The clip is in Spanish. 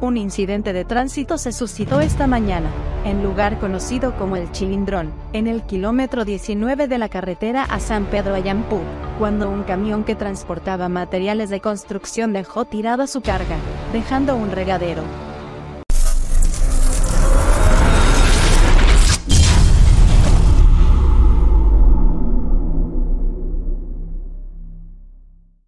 Un incidente de tránsito se suscitó esta mañana, en lugar conocido como el Chilindrón, en el kilómetro 19 de la carretera a San Pedro Ayampú, cuando un camión que transportaba materiales de construcción dejó tirada su carga, dejando un regadero,